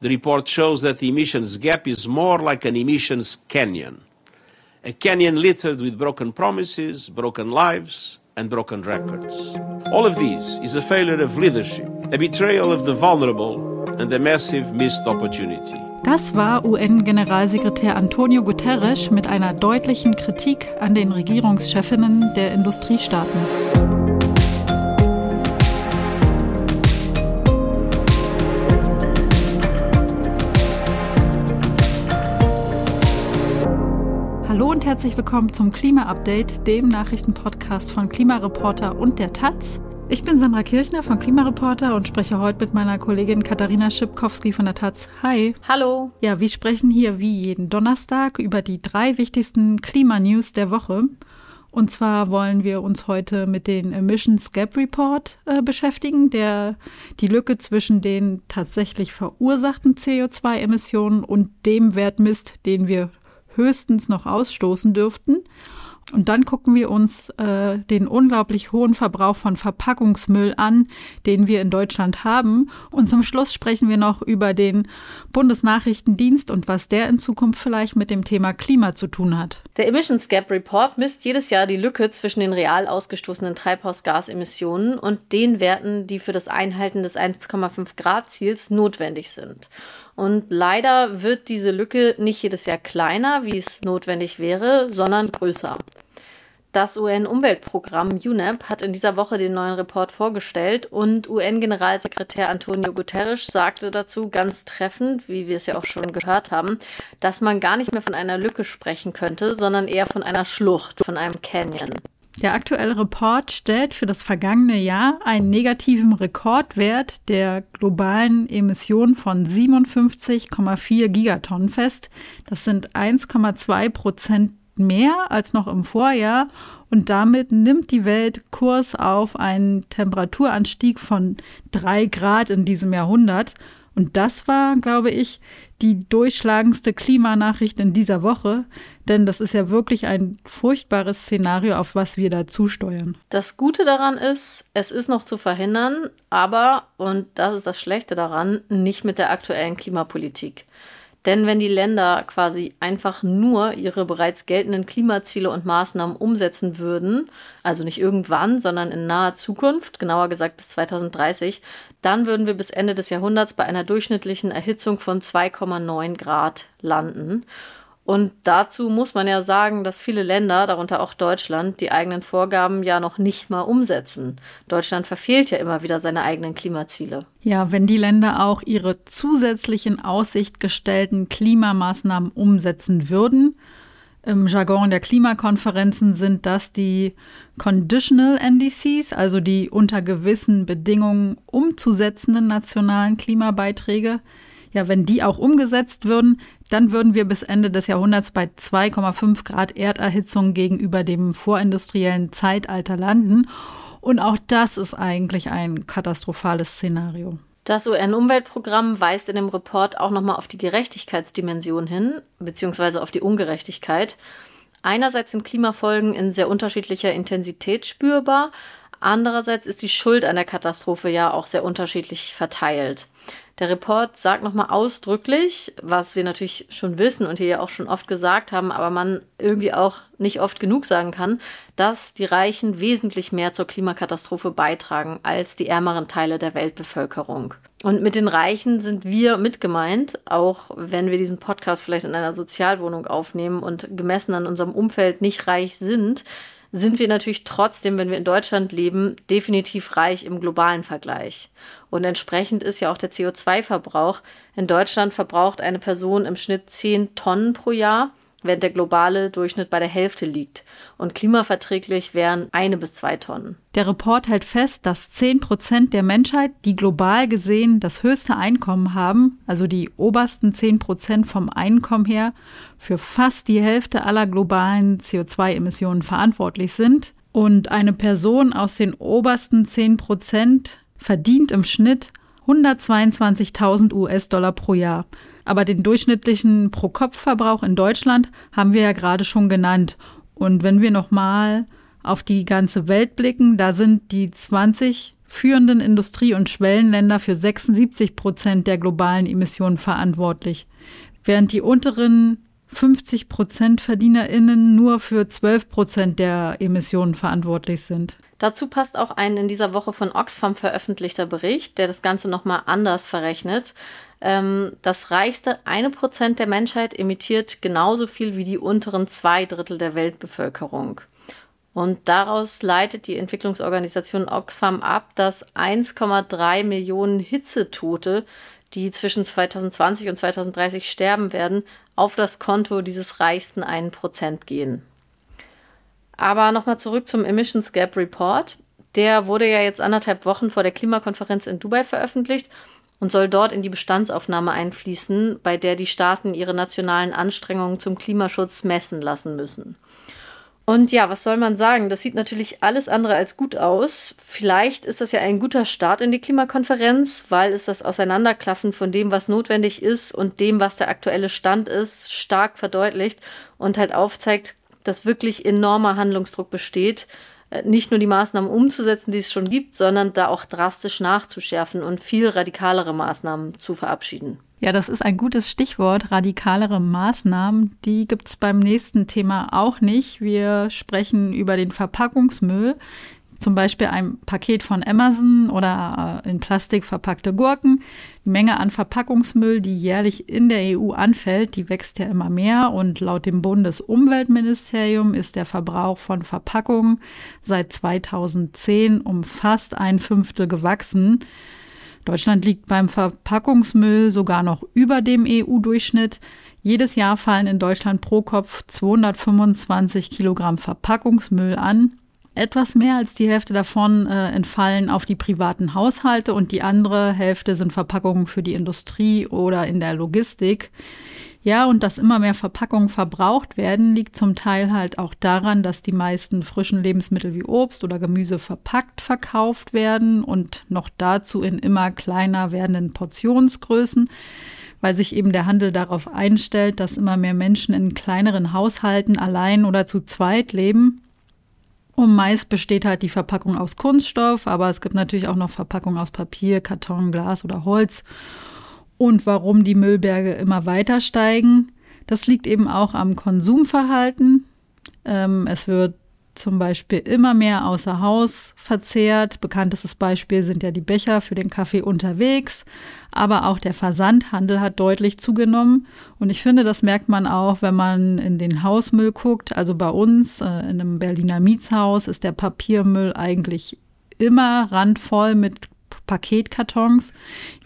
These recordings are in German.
The report shows that the emissions gap is more like an emissions canyon. A canyon littered with broken promises, broken lives, and broken records. All of this is a failure of leadership, a betrayal of the vulnerable, and a massive missed opportunity. Das war UN-Generalsekretär Antonio Guterres mit einer deutlichen Kritik an den Regierungschefinnen der Industriestaaten. Hallo und herzlich willkommen zum Klima-Update, dem Nachrichtenpodcast von Klimareporter und der Taz. Ich bin Sandra Kirchner von Klimareporter und spreche heute mit meiner Kollegin Katharina Schipkowski von der Taz. Hi. Hallo. Ja, wir sprechen hier wie jeden Donnerstag über die drei wichtigsten Klimanews der Woche. Und zwar wollen wir uns heute mit den Emissions Gap Report äh, beschäftigen, der die Lücke zwischen den tatsächlich verursachten CO2-Emissionen und dem Wert misst, den wir höchstens noch ausstoßen dürften. Und dann gucken wir uns äh, den unglaublich hohen Verbrauch von Verpackungsmüll an, den wir in Deutschland haben. Und zum Schluss sprechen wir noch über den Bundesnachrichtendienst und was der in Zukunft vielleicht mit dem Thema Klima zu tun hat. Der Emissions Gap Report misst jedes Jahr die Lücke zwischen den real ausgestoßenen Treibhausgasemissionen und den Werten, die für das Einhalten des 1,5 Grad Ziels notwendig sind. Und leider wird diese Lücke nicht jedes Jahr kleiner, wie es notwendig wäre, sondern größer. Das UN-Umweltprogramm UNEP hat in dieser Woche den neuen Report vorgestellt und UN-Generalsekretär Antonio Guterres sagte dazu ganz treffend, wie wir es ja auch schon gehört haben, dass man gar nicht mehr von einer Lücke sprechen könnte, sondern eher von einer Schlucht, von einem Canyon. Der aktuelle Report stellt für das vergangene Jahr einen negativen Rekordwert der globalen Emissionen von 57,4 Gigatonnen fest. Das sind 1,2 Prozent mehr als noch im Vorjahr und damit nimmt die Welt Kurs auf einen Temperaturanstieg von drei Grad in diesem Jahrhundert. Und das war, glaube ich, die durchschlagendste Klimanachricht in dieser Woche, denn das ist ja wirklich ein furchtbares Szenario, auf was wir da zusteuern. Das Gute daran ist, es ist noch zu verhindern, aber, und das ist das Schlechte daran, nicht mit der aktuellen Klimapolitik. Denn wenn die Länder quasi einfach nur ihre bereits geltenden Klimaziele und Maßnahmen umsetzen würden, also nicht irgendwann, sondern in naher Zukunft, genauer gesagt bis 2030, dann würden wir bis Ende des Jahrhunderts bei einer durchschnittlichen Erhitzung von 2,9 Grad landen. Und dazu muss man ja sagen, dass viele Länder, darunter auch Deutschland, die eigenen Vorgaben ja noch nicht mal umsetzen. Deutschland verfehlt ja immer wieder seine eigenen Klimaziele. Ja, wenn die Länder auch ihre zusätzlichen Aussicht gestellten Klimamaßnahmen umsetzen würden, im Jargon der Klimakonferenzen sind das die Conditional NDCs, also die unter gewissen Bedingungen umzusetzenden nationalen Klimabeiträge. Ja, wenn die auch umgesetzt würden, dann würden wir bis Ende des Jahrhunderts bei 2,5 Grad Erderhitzung gegenüber dem vorindustriellen Zeitalter landen. Und auch das ist eigentlich ein katastrophales Szenario. Das UN-Umweltprogramm weist in dem Report auch nochmal auf die Gerechtigkeitsdimension hin, beziehungsweise auf die Ungerechtigkeit. Einerseits sind Klimafolgen in sehr unterschiedlicher Intensität spürbar, andererseits ist die Schuld an der Katastrophe ja auch sehr unterschiedlich verteilt. Der Report sagt nochmal ausdrücklich, was wir natürlich schon wissen und hier ja auch schon oft gesagt haben, aber man irgendwie auch nicht oft genug sagen kann, dass die Reichen wesentlich mehr zur Klimakatastrophe beitragen als die ärmeren Teile der Weltbevölkerung. Und mit den Reichen sind wir mitgemeint, auch wenn wir diesen Podcast vielleicht in einer Sozialwohnung aufnehmen und gemessen an unserem Umfeld nicht reich sind, sind wir natürlich trotzdem, wenn wir in Deutschland leben, definitiv reich im globalen Vergleich. Und entsprechend ist ja auch der CO2-Verbrauch. In Deutschland verbraucht eine Person im Schnitt 10 Tonnen pro Jahr während der globale Durchschnitt bei der Hälfte liegt. Und klimaverträglich wären eine bis zwei Tonnen. Der Report hält fest, dass 10 Prozent der Menschheit, die global gesehen das höchste Einkommen haben, also die obersten 10 Prozent vom Einkommen her, für fast die Hälfte aller globalen CO2-Emissionen verantwortlich sind. Und eine Person aus den obersten 10 Prozent verdient im Schnitt 122.000 US-Dollar pro Jahr. Aber den durchschnittlichen Pro-Kopf-Verbrauch in Deutschland haben wir ja gerade schon genannt. Und wenn wir nochmal auf die ganze Welt blicken, da sind die 20 führenden Industrie- und Schwellenländer für 76 Prozent der globalen Emissionen verantwortlich, während die unteren 50 Prozent VerdienerInnen nur für 12 Prozent der Emissionen verantwortlich sind. Dazu passt auch ein in dieser Woche von Oxfam veröffentlichter Bericht, der das Ganze nochmal anders verrechnet. Ähm, das reichste eine Prozent der Menschheit emittiert genauso viel wie die unteren zwei Drittel der Weltbevölkerung. Und daraus leitet die Entwicklungsorganisation Oxfam ab, dass 1,3 Millionen Hitzetote, die zwischen 2020 und 2030 sterben werden, auf das Konto dieses reichsten 1% gehen. Aber nochmal zurück zum Emissions Gap Report. Der wurde ja jetzt anderthalb Wochen vor der Klimakonferenz in Dubai veröffentlicht und soll dort in die Bestandsaufnahme einfließen, bei der die Staaten ihre nationalen Anstrengungen zum Klimaschutz messen lassen müssen. Und ja, was soll man sagen? Das sieht natürlich alles andere als gut aus. Vielleicht ist das ja ein guter Start in die Klimakonferenz, weil es das Auseinanderklaffen von dem, was notwendig ist und dem, was der aktuelle Stand ist, stark verdeutlicht und halt aufzeigt, dass wirklich enormer Handlungsdruck besteht, äh, nicht nur die Maßnahmen umzusetzen, die es schon gibt, sondern da auch drastisch nachzuschärfen und viel radikalere Maßnahmen zu verabschieden. Ja, das ist ein gutes Stichwort. Radikalere Maßnahmen, die gibt es beim nächsten Thema auch nicht. Wir sprechen über den Verpackungsmüll. Zum Beispiel ein Paket von Amazon oder äh, in Plastik verpackte Gurken. Die Menge an Verpackungsmüll, die jährlich in der EU anfällt, die wächst ja immer mehr und laut dem Bundesumweltministerium ist der Verbrauch von Verpackungen seit 2010 um fast ein Fünftel gewachsen. Deutschland liegt beim Verpackungsmüll sogar noch über dem EU-Durchschnitt. Jedes Jahr fallen in Deutschland pro Kopf 225 Kilogramm Verpackungsmüll an. Etwas mehr als die Hälfte davon äh, entfallen auf die privaten Haushalte und die andere Hälfte sind Verpackungen für die Industrie oder in der Logistik. Ja, und dass immer mehr Verpackungen verbraucht werden, liegt zum Teil halt auch daran, dass die meisten frischen Lebensmittel wie Obst oder Gemüse verpackt verkauft werden und noch dazu in immer kleiner werdenden Portionsgrößen, weil sich eben der Handel darauf einstellt, dass immer mehr Menschen in kleineren Haushalten allein oder zu zweit leben. Und meist besteht halt die Verpackung aus Kunststoff, aber es gibt natürlich auch noch Verpackungen aus Papier, Karton, Glas oder Holz und warum die Müllberge immer weiter steigen. Das liegt eben auch am Konsumverhalten. Ähm, es wird zum Beispiel immer mehr außer Haus verzehrt. Bekanntestes Beispiel sind ja die Becher für den Kaffee unterwegs. Aber auch der Versandhandel hat deutlich zugenommen. Und ich finde, das merkt man auch, wenn man in den Hausmüll guckt. Also bei uns äh, in einem Berliner Mietshaus ist der Papiermüll eigentlich immer randvoll mit Paketkartons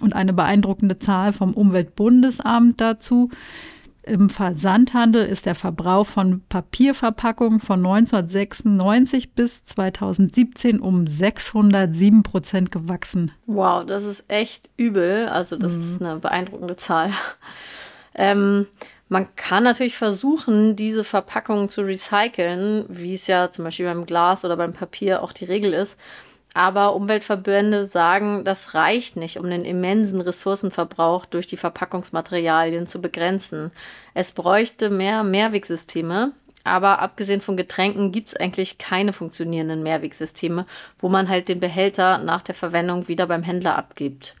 und eine beeindruckende Zahl vom Umweltbundesamt dazu. Im Versandhandel ist der Verbrauch von Papierverpackungen von 1996 bis 2017 um 607 Prozent gewachsen. Wow, das ist echt übel. Also das mhm. ist eine beeindruckende Zahl. Ähm, man kann natürlich versuchen, diese Verpackungen zu recyceln, wie es ja zum Beispiel beim Glas oder beim Papier auch die Regel ist. Aber Umweltverbände sagen, das reicht nicht, um den immensen Ressourcenverbrauch durch die Verpackungsmaterialien zu begrenzen. Es bräuchte mehr Mehrwegsysteme. Aber abgesehen von Getränken gibt es eigentlich keine funktionierenden Mehrwegsysteme, wo man halt den Behälter nach der Verwendung wieder beim Händler abgibt.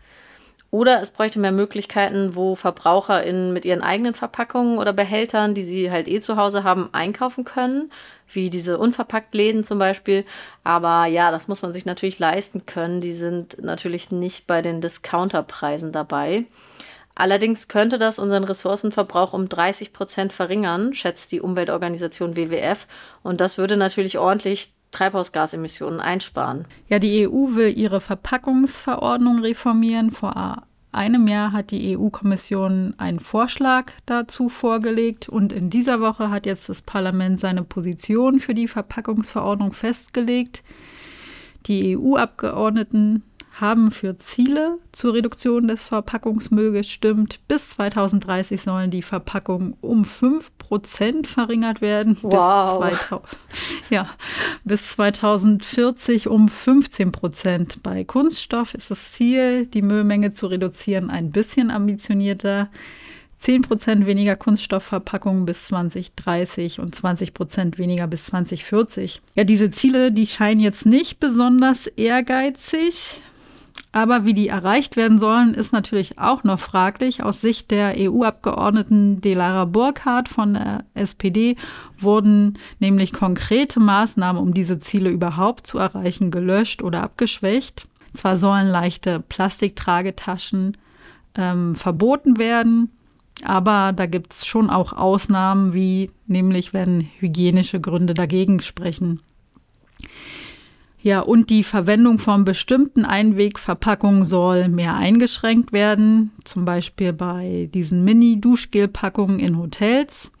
Oder es bräuchte mehr Möglichkeiten, wo VerbraucherInnen mit ihren eigenen Verpackungen oder Behältern, die sie halt eh zu Hause haben, einkaufen können, wie diese Unverpacktläden zum Beispiel. Aber ja, das muss man sich natürlich leisten können. Die sind natürlich nicht bei den Discounterpreisen dabei. Allerdings könnte das unseren Ressourcenverbrauch um 30 Prozent verringern, schätzt die Umweltorganisation WWF. Und das würde natürlich ordentlich Treibhausgasemissionen einsparen. Ja, die EU will ihre Verpackungsverordnung reformieren. Vor einem Jahr hat die EU-Kommission einen Vorschlag dazu vorgelegt und in dieser Woche hat jetzt das Parlament seine Position für die Verpackungsverordnung festgelegt. Die EU-Abgeordneten haben für Ziele zur Reduktion des Verpackungsmülls gestimmt. Bis 2030 sollen die Verpackungen um 5% verringert werden. Wow. Bis, 2000, ja, bis 2040 um 15% Bei Kunststoff ist das Ziel, die Müllmenge zu reduzieren, ein bisschen ambitionierter. 10% weniger Kunststoffverpackungen bis 2030 und 20% weniger bis 2040. Ja, diese Ziele, die scheinen jetzt nicht besonders ehrgeizig. Aber wie die erreicht werden sollen, ist natürlich auch noch fraglich. Aus Sicht der EU-Abgeordneten Delara Burkhardt von der SPD wurden nämlich konkrete Maßnahmen, um diese Ziele überhaupt zu erreichen, gelöscht oder abgeschwächt. Zwar sollen leichte Plastiktragetaschen ähm, verboten werden, aber da gibt es schon auch Ausnahmen, wie nämlich wenn hygienische Gründe dagegen sprechen. Ja, und die Verwendung von bestimmten Einwegverpackungen soll mehr eingeschränkt werden, zum Beispiel bei diesen Mini-Duschgelpackungen in Hotels.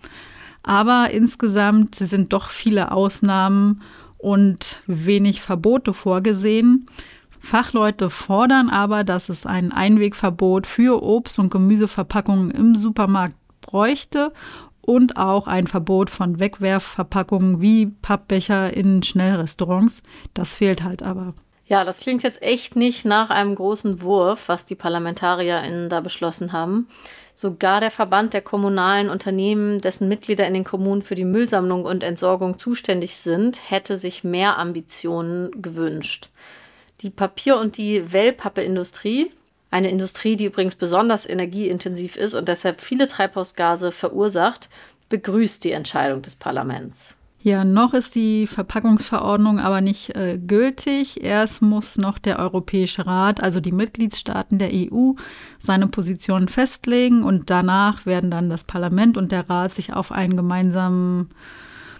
Aber insgesamt sind doch viele Ausnahmen und wenig Verbote vorgesehen. Fachleute fordern aber, dass es ein Einwegverbot für Obst- und Gemüseverpackungen im Supermarkt bräuchte und auch ein Verbot von Wegwerfverpackungen wie Pappbecher in Schnellrestaurants. Das fehlt halt aber. Ja, das klingt jetzt echt nicht nach einem großen Wurf, was die ParlamentarierInnen da beschlossen haben. Sogar der Verband der kommunalen Unternehmen, dessen Mitglieder in den Kommunen für die Müllsammlung und Entsorgung zuständig sind, hätte sich mehr Ambitionen gewünscht. Die Papier- und die Wellpappeindustrie, eine Industrie, die übrigens besonders energieintensiv ist und deshalb viele Treibhausgase verursacht, begrüßt die Entscheidung des Parlaments. Ja, noch ist die Verpackungsverordnung aber nicht äh, gültig. Erst muss noch der Europäische Rat, also die Mitgliedstaaten der EU, seine Position festlegen und danach werden dann das Parlament und der Rat sich auf einen gemeinsamen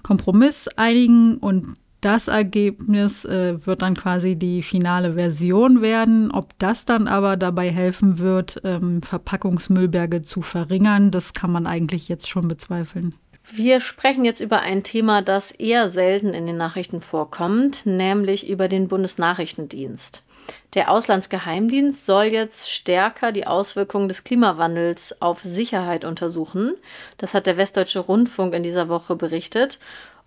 Kompromiss einigen und das Ergebnis äh, wird dann quasi die finale Version werden. Ob das dann aber dabei helfen wird, ähm, Verpackungsmüllberge zu verringern, das kann man eigentlich jetzt schon bezweifeln. Wir sprechen jetzt über ein Thema, das eher selten in den Nachrichten vorkommt, nämlich über den Bundesnachrichtendienst. Der Auslandsgeheimdienst soll jetzt stärker die Auswirkungen des Klimawandels auf Sicherheit untersuchen. Das hat der Westdeutsche Rundfunk in dieser Woche berichtet.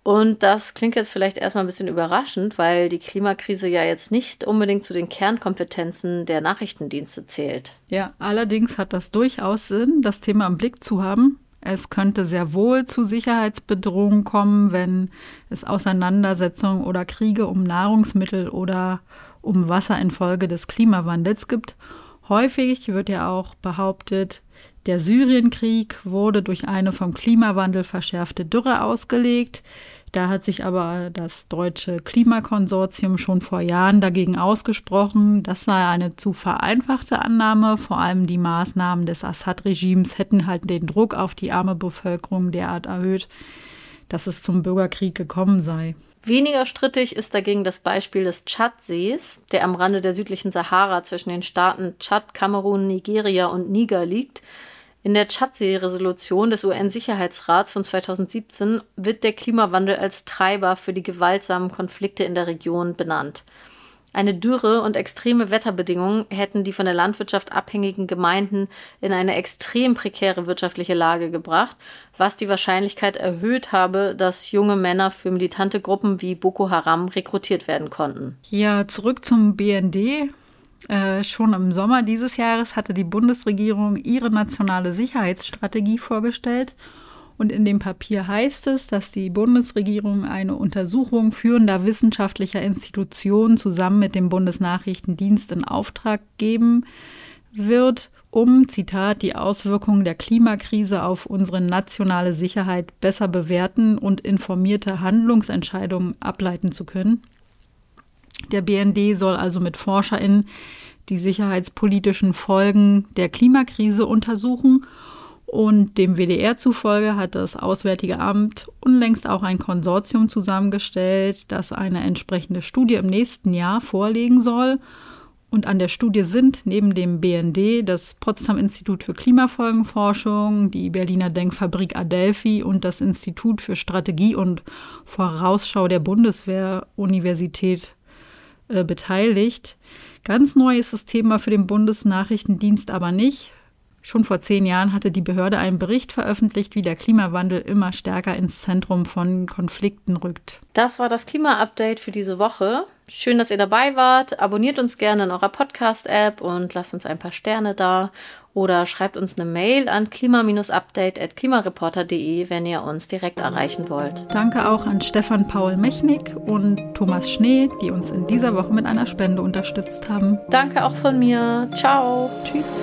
Und das klingt jetzt vielleicht erstmal ein bisschen überraschend, weil die Klimakrise ja jetzt nicht unbedingt zu den Kernkompetenzen der Nachrichtendienste zählt. Ja, allerdings hat das durchaus Sinn, das Thema im Blick zu haben. Es könnte sehr wohl zu Sicherheitsbedrohungen kommen, wenn es Auseinandersetzungen oder Kriege um Nahrungsmittel oder um Wasser infolge des Klimawandels gibt. Häufig wird ja auch behauptet, der Syrienkrieg wurde durch eine vom Klimawandel verschärfte Dürre ausgelegt. Da hat sich aber das deutsche Klimakonsortium schon vor Jahren dagegen ausgesprochen. Das sei eine zu vereinfachte Annahme. Vor allem die Maßnahmen des Assad-Regimes hätten halt den Druck auf die arme Bevölkerung derart erhöht, dass es zum Bürgerkrieg gekommen sei. Weniger strittig ist dagegen das Beispiel des Tschadsees, der am Rande der südlichen Sahara zwischen den Staaten Tschad, Kamerun, Nigeria und Niger liegt. In der Tschadsee-Resolution des UN-Sicherheitsrats von 2017 wird der Klimawandel als Treiber für die gewaltsamen Konflikte in der Region benannt. Eine Dürre und extreme Wetterbedingungen hätten die von der Landwirtschaft abhängigen Gemeinden in eine extrem prekäre wirtschaftliche Lage gebracht, was die Wahrscheinlichkeit erhöht habe, dass junge Männer für militante Gruppen wie Boko Haram rekrutiert werden konnten. Ja, zurück zum BND. Äh, schon im Sommer dieses Jahres hatte die Bundesregierung ihre nationale Sicherheitsstrategie vorgestellt. Und in dem Papier heißt es, dass die Bundesregierung eine Untersuchung führender wissenschaftlicher Institutionen zusammen mit dem Bundesnachrichtendienst in Auftrag geben wird, um, Zitat, die Auswirkungen der Klimakrise auf unsere nationale Sicherheit besser bewerten und informierte Handlungsentscheidungen ableiten zu können. Der BND soll also mit ForscherInnen die sicherheitspolitischen Folgen der Klimakrise untersuchen. Und dem WDR zufolge hat das Auswärtige Amt unlängst auch ein Konsortium zusammengestellt, das eine entsprechende Studie im nächsten Jahr vorlegen soll. Und an der Studie sind neben dem BND das Potsdam Institut für Klimafolgenforschung, die Berliner Denkfabrik Adelphi und das Institut für Strategie und Vorausschau der Bundeswehr-Universität äh, beteiligt. Ganz neu ist das Thema für den Bundesnachrichtendienst aber nicht. Schon vor zehn Jahren hatte die Behörde einen Bericht veröffentlicht, wie der Klimawandel immer stärker ins Zentrum von Konflikten rückt. Das war das Klima-Update für diese Woche. Schön, dass ihr dabei wart. Abonniert uns gerne in eurer Podcast-App und lasst uns ein paar Sterne da. oder schreibt uns eine Mail an klima-update.klimareporter.de, wenn ihr uns direkt erreichen wollt. Danke auch an Stefan Paul Mechnik und Thomas Schnee, die uns in dieser Woche mit einer Spende unterstützt haben. Danke auch von mir. Ciao. Tschüss.